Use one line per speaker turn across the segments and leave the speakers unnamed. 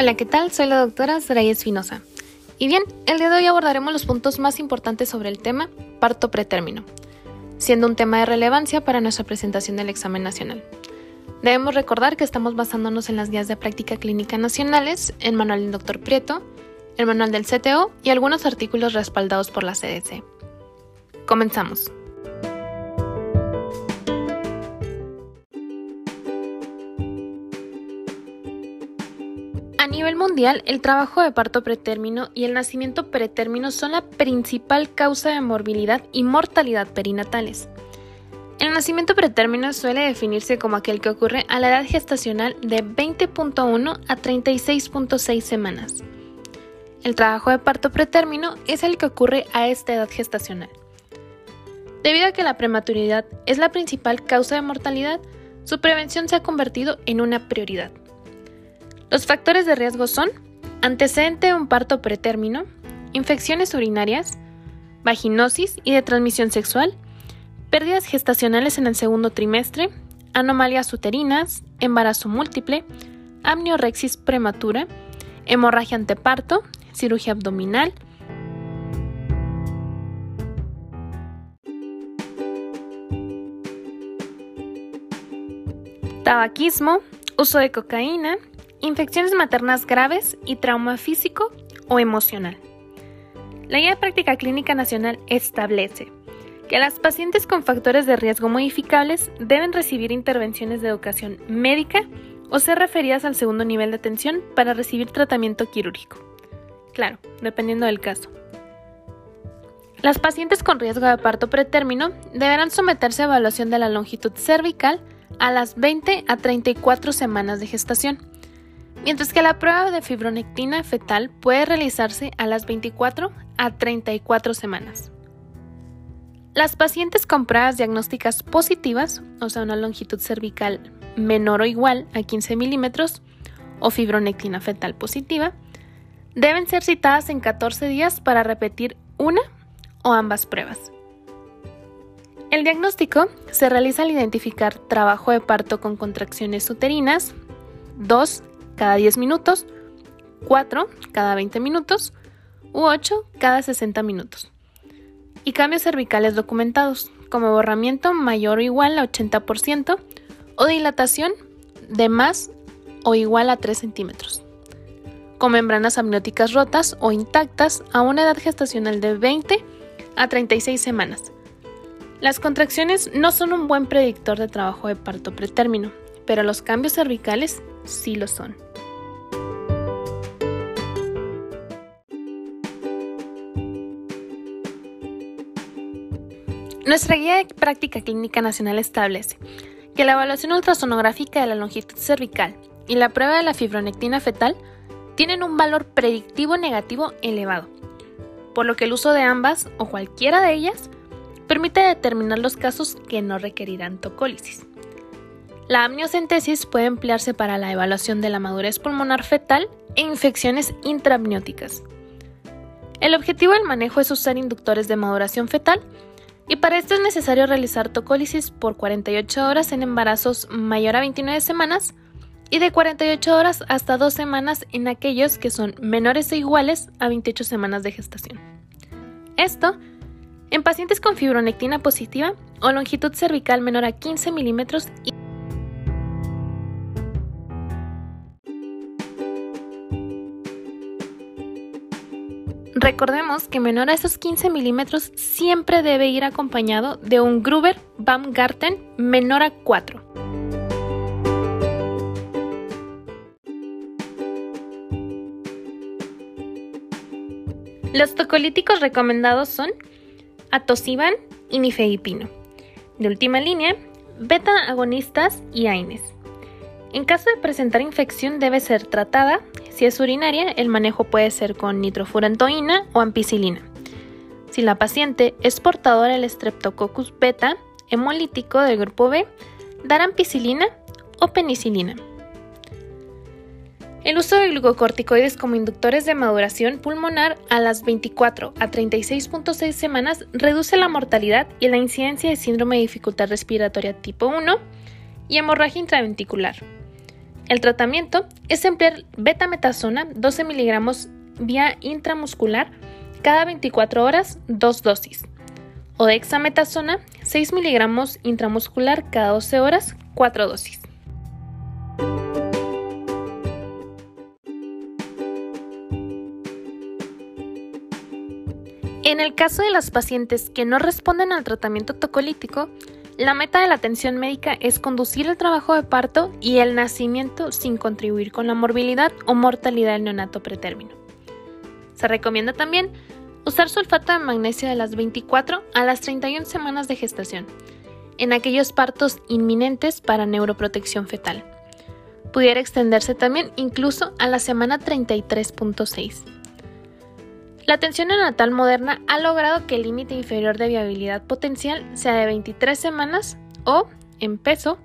Hola, ¿qué tal? Soy la doctora Soraya Espinosa. Y bien, el día de hoy abordaremos los puntos más importantes sobre el tema parto pretérmino, siendo un tema de relevancia para nuestra presentación del examen nacional. Debemos recordar que estamos basándonos en las guías de práctica clínica nacionales, el manual del Dr. Prieto, el manual del CTO y algunos artículos respaldados por la CDC. Comenzamos. El trabajo de parto pretérmino y el nacimiento pretérmino son la principal causa de morbilidad y mortalidad perinatales. El nacimiento pretérmino suele definirse como aquel que ocurre a la edad gestacional de 20.1 a 36.6 semanas. El trabajo de parto pretérmino es el que ocurre a esta edad gestacional. Debido a que la prematuridad es la principal causa de mortalidad, su prevención se ha convertido en una prioridad. Los factores de riesgo son antecedente de un parto pretérmino, infecciones urinarias, vaginosis y de transmisión sexual, pérdidas gestacionales en el segundo trimestre, anomalías uterinas, embarazo múltiple, amniorexis prematura, hemorragia anteparto, cirugía abdominal, tabaquismo, uso de cocaína, infecciones maternas graves y trauma físico o emocional. La Guía de Práctica Clínica Nacional establece que las pacientes con factores de riesgo modificables deben recibir intervenciones de educación médica o ser referidas al segundo nivel de atención para recibir tratamiento quirúrgico. Claro, dependiendo del caso. Las pacientes con riesgo de parto pretérmino deberán someterse a evaluación de la longitud cervical a las 20 a 34 semanas de gestación mientras que la prueba de fibronectina fetal puede realizarse a las 24 a 34 semanas. Las pacientes con pruebas diagnósticas positivas, o sea, una longitud cervical menor o igual a 15 milímetros, o fibronectina fetal positiva, deben ser citadas en 14 días para repetir una o ambas pruebas. El diagnóstico se realiza al identificar trabajo de parto con contracciones uterinas, 2 cada 10 minutos, 4 cada 20 minutos u 8 cada 60 minutos. Y cambios cervicales documentados, como borramiento mayor o igual a 80% o dilatación de más o igual a 3 centímetros, con membranas amnióticas rotas o intactas a una edad gestacional de 20 a 36 semanas. Las contracciones no son un buen predictor de trabajo de parto pretérmino, pero los cambios cervicales sí lo son. Nuestra guía de práctica clínica nacional establece que la evaluación ultrasonográfica de la longitud cervical y la prueba de la fibronectina fetal tienen un valor predictivo negativo elevado, por lo que el uso de ambas o cualquiera de ellas permite determinar los casos que no requerirán tocólisis. La amniocentesis puede emplearse para la evaluación de la madurez pulmonar fetal e infecciones intraamnióticas. El objetivo del manejo es usar inductores de maduración fetal y para esto es necesario realizar tocólisis por 48 horas en embarazos mayor a 29 semanas y de 48 horas hasta 2 semanas en aquellos que son menores o iguales a 28 semanas de gestación. Esto en pacientes con fibronectina positiva o longitud cervical menor a 15 milímetros y Recordemos que menor a esos 15 milímetros siempre debe ir acompañado de un Gruber Baumgarten menor a 4. Los tocolíticos recomendados son atosiban y nifedipino. De última línea, beta agonistas y AINES. En caso de presentar infección debe ser tratada si es urinaria, el manejo puede ser con nitrofurantoína o ampicilina. Si la paciente es portadora del Streptococcus beta, hemolítico del grupo B, dar ampicilina o penicilina. El uso de glucocorticoides como inductores de maduración pulmonar a las 24 a 36.6 semanas reduce la mortalidad y la incidencia de síndrome de dificultad respiratoria tipo 1 y hemorragia intraventricular. El tratamiento es emplear betametasona 12 miligramos vía intramuscular cada 24 horas, dos dosis, o dexametasona 6 miligramos intramuscular cada 12 horas, cuatro dosis. En el caso de las pacientes que no responden al tratamiento tocolítico, la meta de la atención médica es conducir el trabajo de parto y el nacimiento sin contribuir con la morbilidad o mortalidad del neonato pretérmino. Se recomienda también usar sulfato de magnesio de las 24 a las 31 semanas de gestación, en aquellos partos inminentes para neuroprotección fetal. Pudiera extenderse también incluso a la semana 33.6. La atención neonatal moderna ha logrado que el límite inferior de viabilidad potencial sea de 23 semanas o, en peso,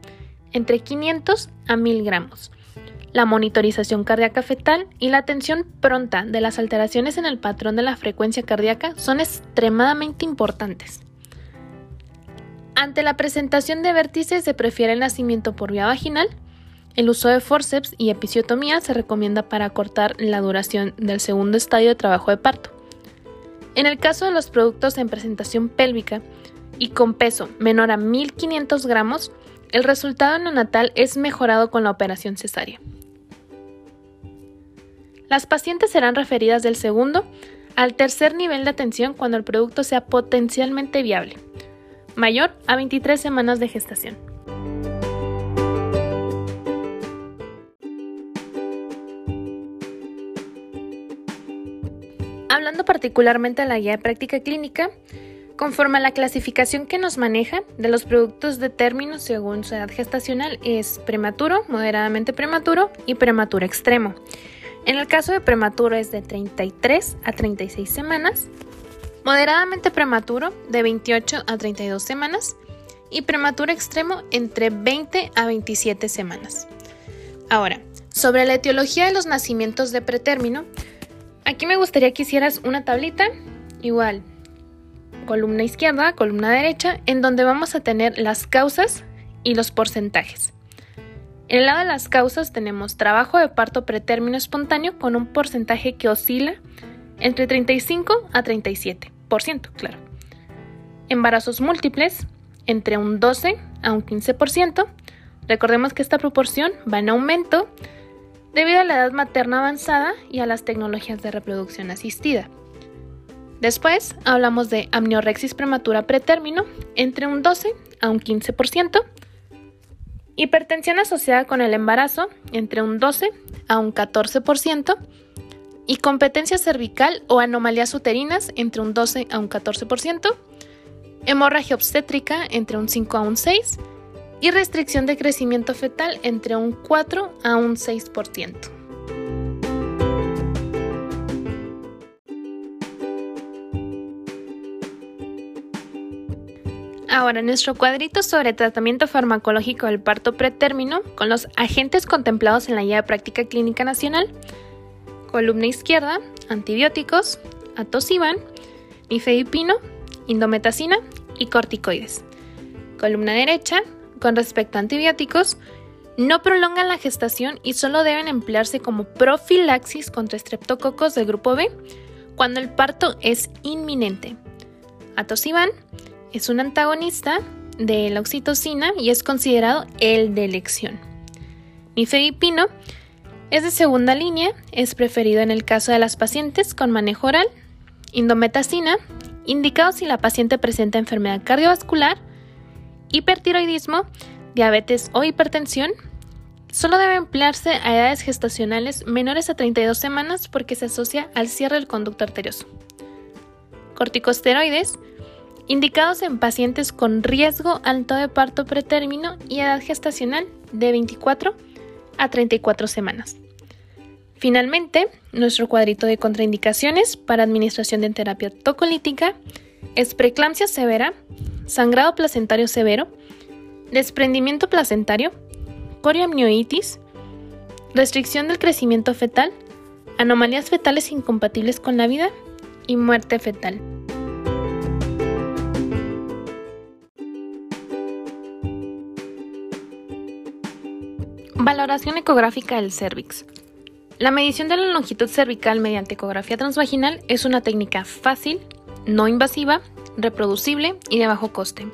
entre 500 a 1000 gramos. La monitorización cardíaca fetal y la atención pronta de las alteraciones en el patrón de la frecuencia cardíaca son extremadamente importantes. Ante la presentación de vértices se prefiere el nacimiento por vía vaginal. El uso de forceps y episiotomía se recomienda para acortar la duración del segundo estadio de trabajo de parto. En el caso de los productos en presentación pélvica y con peso menor a 1500 gramos, el resultado neonatal es mejorado con la operación cesárea. Las pacientes serán referidas del segundo al tercer nivel de atención cuando el producto sea potencialmente viable, mayor a 23 semanas de gestación. Hablando particularmente de la guía de práctica clínica, conforme a la clasificación que nos maneja de los productos de término según su edad gestacional es prematuro, moderadamente prematuro y prematuro extremo. En el caso de prematuro es de 33 a 36 semanas, moderadamente prematuro de 28 a 32 semanas y prematuro extremo entre 20 a 27 semanas. Ahora, sobre la etiología de los nacimientos de pretérmino, Aquí me gustaría que hicieras una tablita, igual, columna izquierda, columna derecha, en donde vamos a tener las causas y los porcentajes. En el lado de las causas tenemos trabajo de parto pretérmino espontáneo con un porcentaje que oscila entre 35 a 37%, claro. Embarazos múltiples entre un 12 a un 15%. Recordemos que esta proporción va en aumento debido a la edad materna avanzada y a las tecnologías de reproducción asistida. Después hablamos de amniorexis prematura pretérmino entre un 12 a un 15%, hipertensión asociada con el embarazo entre un 12 a un 14% y competencia cervical o anomalías uterinas entre un 12 a un 14%, hemorragia obstétrica entre un 5 a un 6% y restricción de crecimiento fetal entre un 4 a un 6%. Ahora, nuestro cuadrito sobre tratamiento farmacológico del parto pretérmino con los agentes contemplados en la Guía de Práctica Clínica Nacional. Columna izquierda, antibióticos, atosiban, nifedipino, indometacina y corticoides. Columna derecha, con respecto a antibióticos, no prolongan la gestación y solo deben emplearse como profilaxis contra estreptococos del grupo B cuando el parto es inminente. Atosiban es un antagonista de la oxitocina y es considerado el de elección. Nifedipino es de segunda línea, es preferido en el caso de las pacientes con manejo oral. Indometacina, indicado si la paciente presenta enfermedad cardiovascular, hipertiroidismo, diabetes o hipertensión, solo debe emplearse a edades gestacionales menores a 32 semanas porque se asocia al cierre del conducto arterioso. Corticosteroides, indicados en pacientes con riesgo alto de parto pretérmino y edad gestacional de 24 a 34 semanas. Finalmente, nuestro cuadrito de contraindicaciones para administración de terapia tocolítica es preeclampsia severa, sangrado placentario severo, desprendimiento placentario, coriamnioitis, restricción del crecimiento fetal, anomalías fetales incompatibles con la vida y muerte fetal. Valoración ecográfica del cervix. La medición de la longitud cervical mediante ecografía transvaginal es una técnica fácil, no invasiva, reproducible y de bajo coste.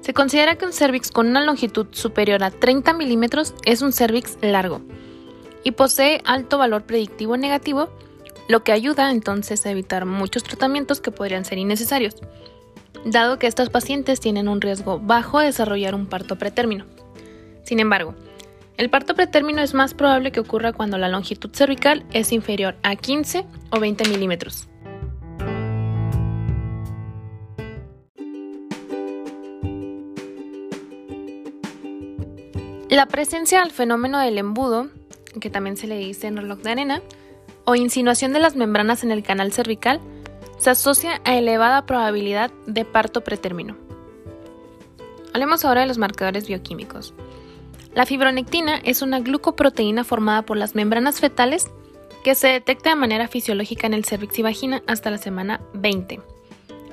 Se considera que un cervix con una longitud superior a 30 milímetros es un cervix largo y posee alto valor predictivo negativo, lo que ayuda entonces a evitar muchos tratamientos que podrían ser innecesarios, dado que estos pacientes tienen un riesgo bajo de desarrollar un parto pretérmino. Sin embargo, el parto pretérmino es más probable que ocurra cuando la longitud cervical es inferior a 15 o 20 milímetros. La presencia del fenómeno del embudo, que también se le dice en reloj de arena, o insinuación de las membranas en el canal cervical, se asocia a elevada probabilidad de parto pretérmino. Hablemos ahora de los marcadores bioquímicos. La fibronectina es una glucoproteína formada por las membranas fetales que se detecta de manera fisiológica en el cervix y vagina hasta la semana 20.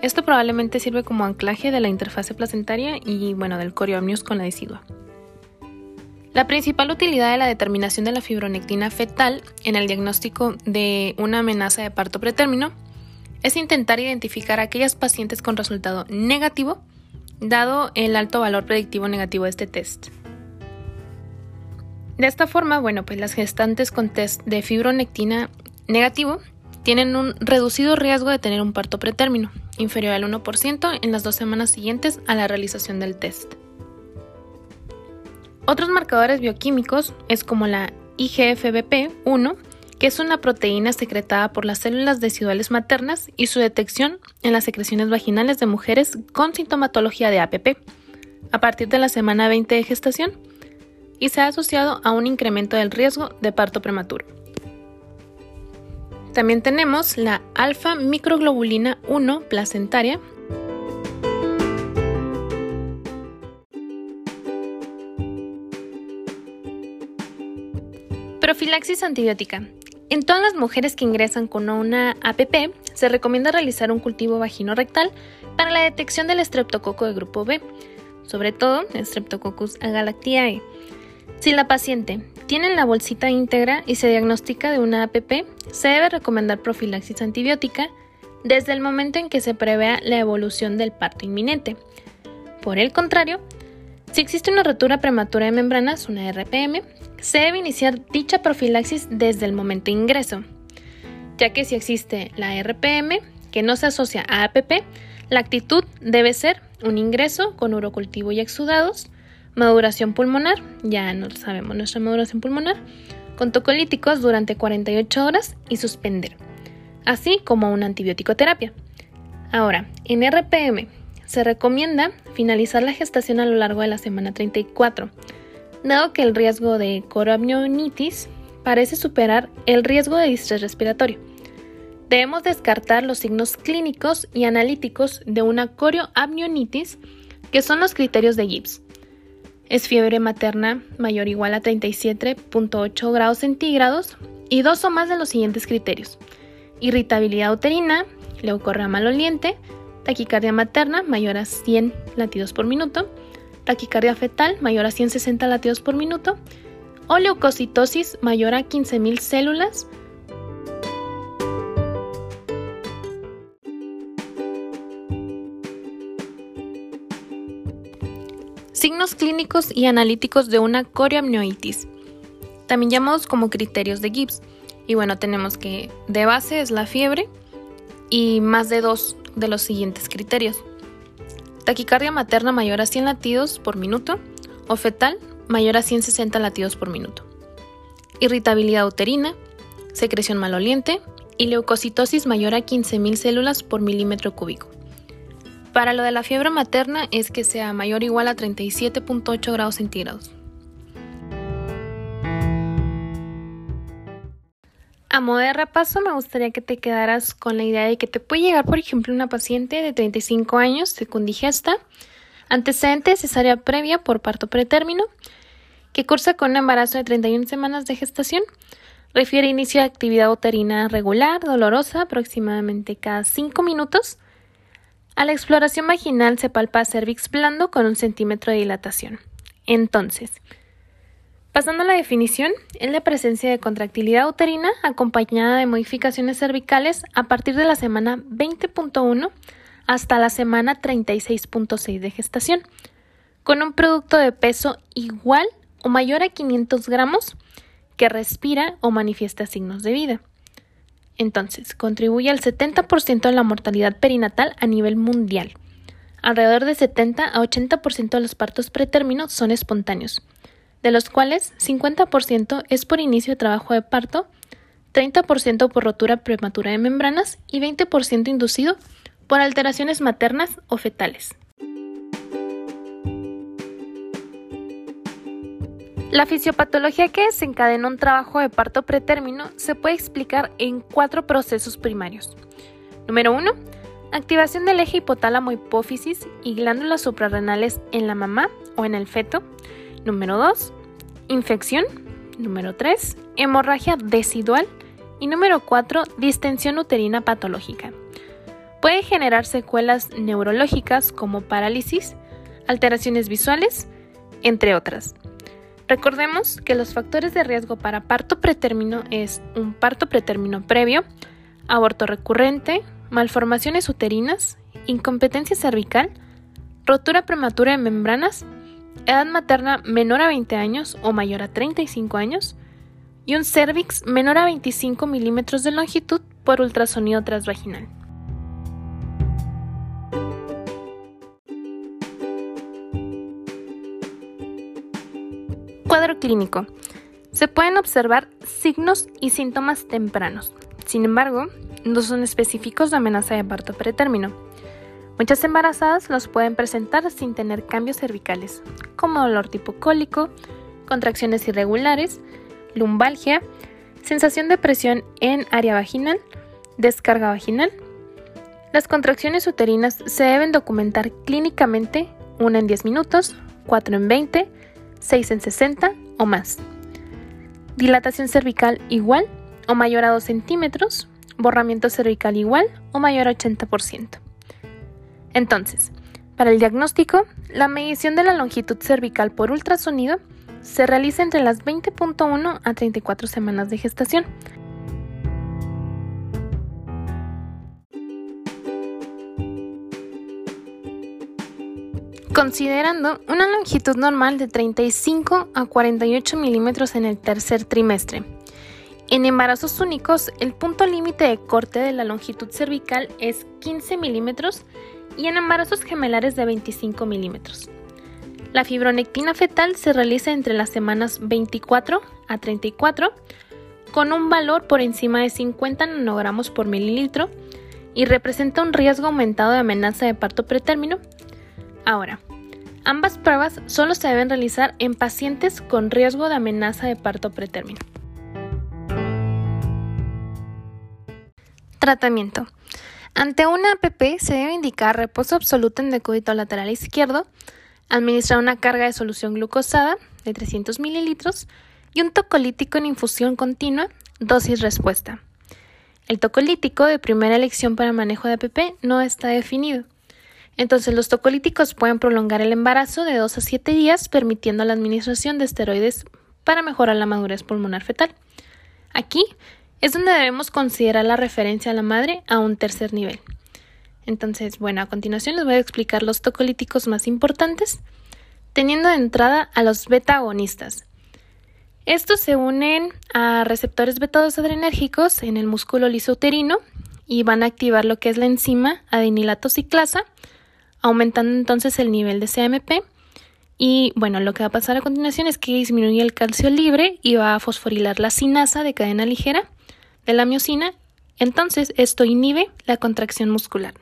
Esto probablemente sirve como anclaje de la interfase placentaria y bueno, del corioamnios con la decidua. La principal utilidad de la determinación de la fibronectina fetal en el diagnóstico de una amenaza de parto pretérmino es intentar identificar a aquellas pacientes con resultado negativo, dado el alto valor predictivo negativo de este test. De esta forma, bueno, pues las gestantes con test de fibronectina negativo tienen un reducido riesgo de tener un parto pretérmino, inferior al 1% en las dos semanas siguientes a la realización del test. Otros marcadores bioquímicos es como la IGFBP1, que es una proteína secretada por las células deciduales maternas y su detección en las secreciones vaginales de mujeres con sintomatología de APP a partir de la semana 20 de gestación y se ha asociado a un incremento del riesgo de parto prematuro. También tenemos la alfa microglobulina 1 placentaria. Profilaxis antibiótica. En todas las mujeres que ingresan con una APP, se recomienda realizar un cultivo vagino-rectal para la detección del estreptococo de grupo B, sobre todo Streptococcus agalactiae si la paciente tiene la bolsita íntegra y se diagnostica de una APP, se debe recomendar profilaxis antibiótica desde el momento en que se prevea la evolución del parto inminente. Por el contrario, si existe una rotura prematura de membranas, una RPM, se debe iniciar dicha profilaxis desde el momento de ingreso, ya que si existe la RPM que no se asocia a APP, la actitud debe ser un ingreso con urocultivo y exudados, Maduración pulmonar, ya no sabemos nuestra maduración pulmonar, con tocolíticos durante 48 horas y suspender, así como una antibiótico terapia. Ahora, en RPM se recomienda finalizar la gestación a lo largo de la semana 34, dado que el riesgo de coroamnionitis parece superar el riesgo de distrés respiratorio. Debemos descartar los signos clínicos y analíticos de una corioamnionitis, que son los criterios de Gibbs es fiebre materna mayor o igual a 37.8 grados centígrados y dos o más de los siguientes criterios. Irritabilidad uterina, leucorrea maloliente, taquicardia materna mayor a 100 latidos por minuto, taquicardia fetal mayor a 160 latidos por minuto o leucocitosis mayor a 15.000 células Signos clínicos y analíticos de una corioamnionitis, también llamados como criterios de Gibbs. Y bueno, tenemos que de base es la fiebre y más de dos de los siguientes criterios. Taquicardia materna mayor a 100 latidos por minuto o fetal mayor a 160 latidos por minuto. Irritabilidad uterina, secreción maloliente y leucocitosis mayor a 15.000 células por milímetro cúbico. Para lo de la fiebre materna es que sea mayor o igual a 37.8 grados centígrados. A modo de repaso, me gustaría que te quedaras con la idea de que te puede llegar, por ejemplo, una paciente de 35 años, secundigesta, antecedente cesárea previa por parto pretérmino, que cursa con un embarazo de 31 semanas de gestación, refiere inicio de actividad uterina regular, dolorosa, aproximadamente cada 5 minutos, a la exploración vaginal se palpa cervix blando con un centímetro de dilatación. Entonces, Pasando a la definición, es la presencia de contractilidad uterina acompañada de modificaciones cervicales a partir de la semana 20.1 hasta la semana 36.6 de gestación, con un producto de peso igual o mayor a 500 gramos que respira o manifiesta signos de vida. Entonces, contribuye al 70% de la mortalidad perinatal a nivel mundial. Alrededor de 70 a 80% de los partos pretérminos son espontáneos de los cuales 50% es por inicio de trabajo de parto, 30% por rotura prematura de membranas y 20% inducido por alteraciones maternas o fetales. La fisiopatología que desencadena un trabajo de parto pretérmino se puede explicar en cuatro procesos primarios. Número 1. Activación del eje hipotálamo hipófisis y glándulas suprarrenales en la mamá o en el feto. Número 2. Infección. Número 3. Hemorragia decidual. Y número 4. Distensión uterina patológica. Puede generar secuelas neurológicas como parálisis, alteraciones visuales, entre otras. Recordemos que los factores de riesgo para parto pretérmino es un parto pretérmino previo, aborto recurrente, malformaciones uterinas, incompetencia cervical, rotura prematura de membranas edad materna menor a 20 años o mayor a 35 años, y un cervix menor a 25 milímetros de longitud por ultrasonido transvaginal. Cuadro clínico. Se pueden observar signos y síntomas tempranos. Sin embargo, no son específicos de amenaza de parto pretérmino. Muchas embarazadas los pueden presentar sin tener cambios cervicales, como dolor tipo cólico, contracciones irregulares, lumbalgia, sensación de presión en área vaginal, descarga vaginal. Las contracciones uterinas se deben documentar clínicamente, una en 10 minutos, 4 en 20, 6 en 60 o más. Dilatación cervical igual o mayor a 2 centímetros, borramiento cervical igual o mayor a 80%. Entonces, para el diagnóstico, la medición de la longitud cervical por ultrasonido se realiza entre las 20.1 a 34 semanas de gestación. Considerando una longitud normal de 35 a 48 milímetros en el tercer trimestre. En embarazos únicos, el punto límite de corte de la longitud cervical es 15 milímetros y en embarazos gemelares de 25 milímetros. La fibronectina fetal se realiza entre las semanas 24 a 34 con un valor por encima de 50 nanogramos por mililitro y representa un riesgo aumentado de amenaza de parto pretérmino. Ahora, ambas pruebas solo se deben realizar en pacientes con riesgo de amenaza de parto pretérmino. Tratamiento. Ante una APP se debe indicar reposo absoluto en decúbito lateral izquierdo, administrar una carga de solución glucosada de 300 mililitros y un tocolítico en infusión continua, dosis respuesta. El tocolítico de primera elección para manejo de APP no está definido. Entonces los tocolíticos pueden prolongar el embarazo de 2 a 7 días permitiendo la administración de esteroides para mejorar la madurez pulmonar fetal. Aquí es donde debemos considerar la referencia a la madre a un tercer nivel. Entonces, bueno, a continuación les voy a explicar los tocolíticos más importantes, teniendo de entrada a los beta-agonistas. Estos se unen a receptores beta-2 adrenérgicos en el músculo lisouterino y van a activar lo que es la enzima ciclasa, aumentando entonces el nivel de CMP. Y bueno, lo que va a pasar a continuación es que disminuye el calcio libre y va a fosforilar la sinasa de cadena ligera de la miocina, entonces esto inhibe la contracción muscular.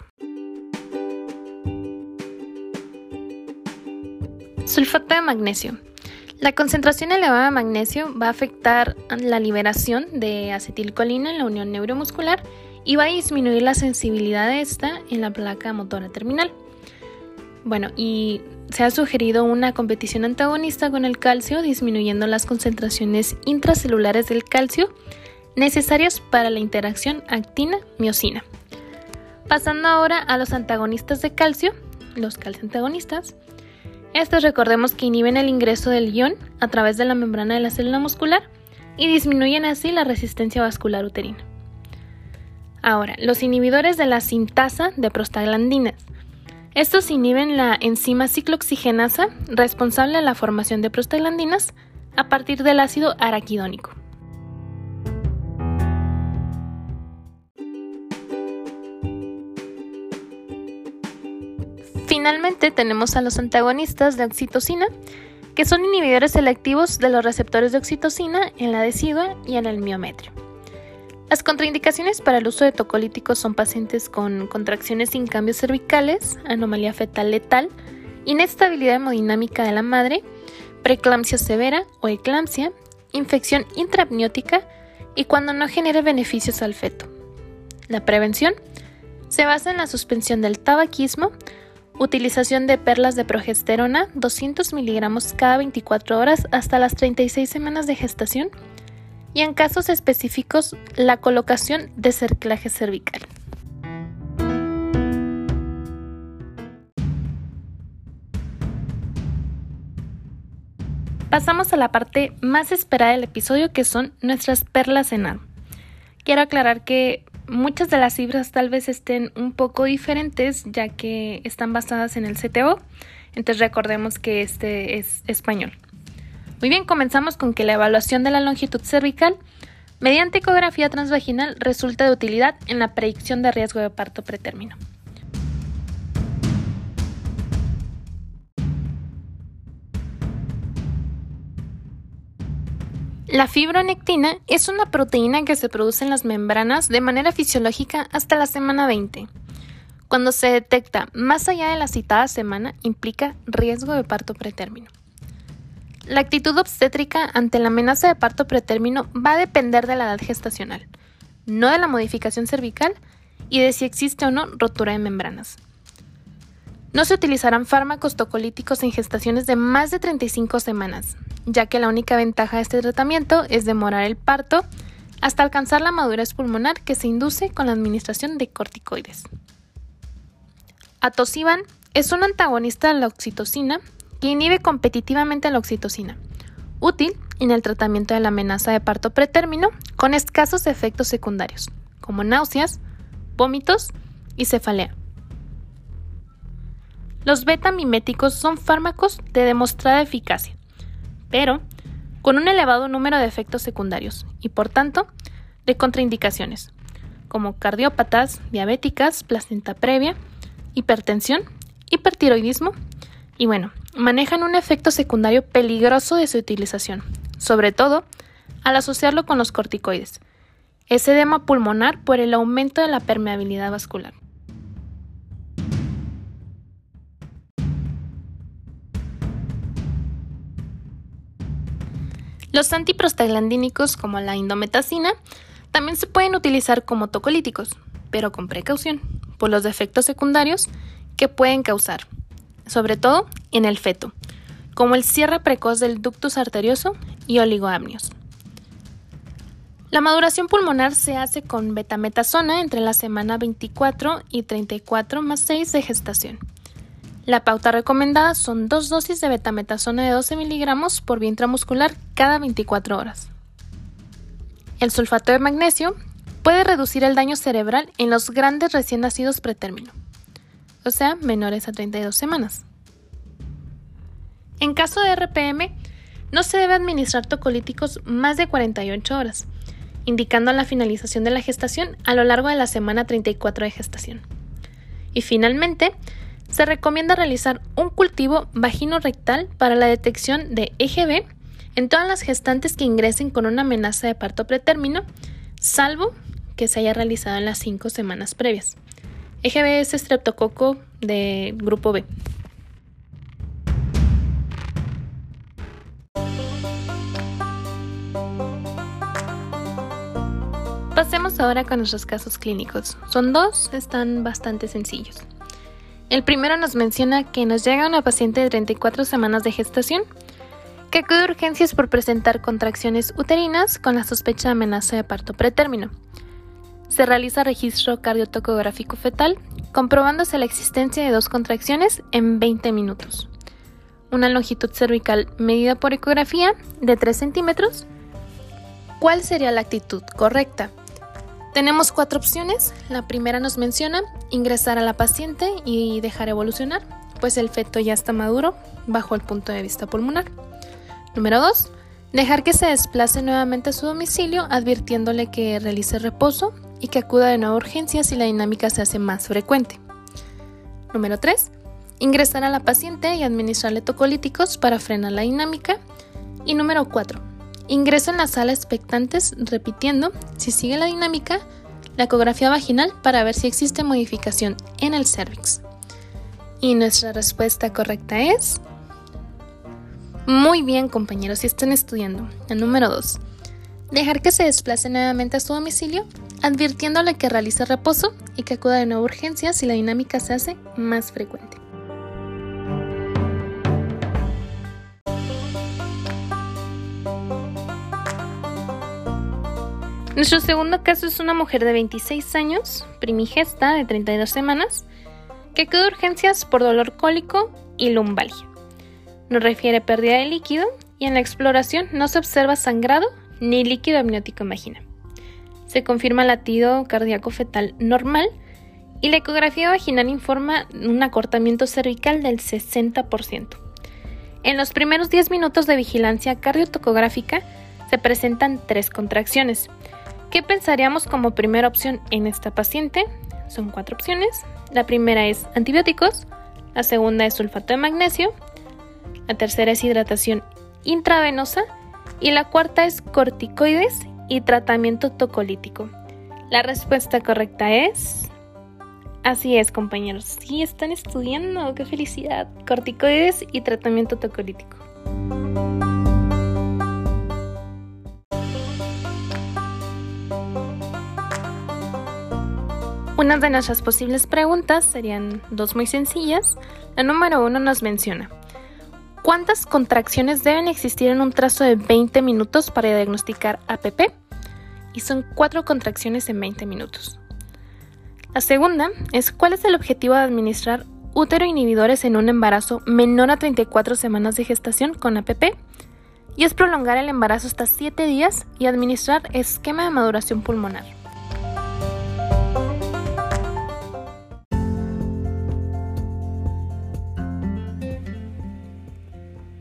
Sulfato de magnesio. La concentración elevada de magnesio va a afectar la liberación de acetilcolina en la unión neuromuscular y va a disminuir la sensibilidad de esta en la placa motora terminal. Bueno, y se ha sugerido una competición antagonista con el calcio, disminuyendo las concentraciones intracelulares del calcio necesarios para la interacción actina-miocina. Pasando ahora a los antagonistas de calcio, los calcio antagonistas. Estos recordemos que inhiben el ingreso del ion a través de la membrana de la célula muscular y disminuyen así la resistencia vascular uterina. Ahora, los inhibidores de la sintasa de prostaglandinas. Estos inhiben la enzima ciclooxigenasa responsable de la formación de prostaglandinas a partir del ácido araquidónico. Finalmente tenemos a los antagonistas de oxitocina, que son inhibidores selectivos de los receptores de oxitocina en la decidua y en el miometrio. Las contraindicaciones para el uso de tocolíticos son pacientes con contracciones sin cambios cervicales, anomalía fetal letal, inestabilidad hemodinámica de la madre, preeclampsia severa o eclampsia, infección intraamniótica y cuando no genere beneficios al feto. La prevención se basa en la suspensión del tabaquismo, utilización de perlas de progesterona 200 miligramos cada 24 horas hasta las 36 semanas de gestación, y en casos específicos la colocación de cerclaje cervical. Pasamos a la parte más esperada del episodio que son nuestras perlas en Quiero aclarar que muchas de las cifras tal vez estén un poco diferentes ya que están basadas en el CTO, entonces recordemos que este es español. Muy bien, comenzamos con que la evaluación de la longitud cervical mediante ecografía transvaginal resulta de utilidad en la predicción de riesgo de parto pretérmino. La fibronectina es una proteína que se produce en las membranas de manera fisiológica hasta la semana 20. Cuando se detecta más allá de la citada semana, implica riesgo de parto pretérmino. La actitud obstétrica ante la amenaza de parto pretérmino va a depender de la edad gestacional, no de la modificación cervical y de si existe o no rotura de membranas. No se utilizarán fármacos tocolíticos en gestaciones de más de 35 semanas, ya que la única ventaja de este tratamiento es demorar el parto hasta alcanzar la madurez pulmonar que se induce con la administración de corticoides. Atosiban es un antagonista de la oxitocina que inhibe competitivamente la oxitocina, útil en el tratamiento de la amenaza de parto pretérmino con escasos efectos secundarios, como náuseas, vómitos y cefalea. Los beta-miméticos son fármacos de demostrada eficacia, pero con un elevado número de efectos secundarios y, por tanto, de contraindicaciones, como cardiópatas, diabéticas, placenta previa, hipertensión, hipertiroidismo y bueno, manejan un efecto secundario peligroso de su utilización, sobre todo al asociarlo con los corticoides, ese edema pulmonar por el aumento de la permeabilidad vascular. Los antiprostaglandínicos como la indometacina también se pueden utilizar como tocolíticos, pero con precaución, por los defectos secundarios que pueden causar, sobre todo en el feto, como el cierre precoz del ductus arterioso y oligoamnios. La maduración pulmonar se hace con betametasona entre la semana 24 y 34 más 6 de gestación. La pauta recomendada son dos dosis de betametasona de 12 miligramos por vía intramuscular cada 24 horas. El sulfato de magnesio puede reducir el daño cerebral en los grandes recién nacidos pretérmino o sea, menores a 32 semanas. En caso de RPM, no se debe administrar tocolíticos más de 48 horas, indicando la finalización de la gestación a lo largo de la semana 34 de gestación. Y finalmente, se recomienda realizar un cultivo vagino-rectal para la detección de EGB en todas las gestantes que ingresen con una amenaza de parto pretérmino, salvo que se haya realizado en las 5 semanas previas. EGB es estreptococo de grupo B. Pasemos ahora con nuestros casos clínicos. Son dos, están bastante sencillos. El primero nos menciona que nos llega una paciente de 34 semanas de gestación que acude a urgencias por presentar contracciones uterinas con la sospecha de amenaza de parto pretérmino. Se realiza registro cardiotocográfico fetal, comprobándose la existencia de dos contracciones en 20 minutos. una longitud cervical medida por ecografía de 3 centímetros, ¿cuál sería la actitud correcta? Tenemos cuatro opciones. La primera nos menciona ingresar a la paciente y dejar evolucionar, pues el feto ya está maduro bajo el punto de vista pulmonar. Número 2. Dejar que se desplace nuevamente a su domicilio advirtiéndole que realice reposo y que acuda de nuevo a urgencias si la dinámica se hace más frecuente. Número 3. Ingresar a la paciente y administrarle tocolíticos para frenar la dinámica. Y número 4 Ingreso en la sala expectantes repitiendo, si sigue la dinámica, la ecografía vaginal para ver si existe modificación en el cervix. Y nuestra respuesta correcta es... Muy bien compañeros, si están estudiando. Número 2. Dejar que se desplace nuevamente a su domicilio, advirtiéndole que realice reposo y que acuda de nuevo a urgencias si la dinámica se hace más frecuente. Nuestro segundo caso es una mujer de 26 años, primigesta de 32 semanas, que quedó de urgencias por dolor cólico y lumbalgia. Nos refiere pérdida de líquido y en la exploración no se observa sangrado ni líquido amniótico vagina. Se confirma latido cardíaco fetal normal y la ecografía vaginal informa un acortamiento cervical del 60%. En los primeros 10 minutos de vigilancia cardiotocográfica se presentan tres contracciones, ¿Qué pensaríamos como primera opción en esta paciente? Son cuatro opciones. La primera es antibióticos, la segunda es sulfato de magnesio, la tercera es hidratación intravenosa y la cuarta es corticoides y tratamiento tocolítico. La respuesta correcta es... Así es, compañeros. Sí, están estudiando. ¡Qué felicidad! Corticoides y tratamiento tocolítico. Una de nuestras posibles preguntas serían dos muy sencillas. La número uno nos menciona, ¿cuántas contracciones deben existir en un trazo de 20 minutos para diagnosticar APP? Y son cuatro contracciones en 20 minutos. La segunda es, ¿cuál es el objetivo de administrar útero inhibidores en un embarazo menor a 34 semanas de gestación con APP? Y es prolongar el embarazo hasta 7 días y administrar esquema de maduración pulmonar.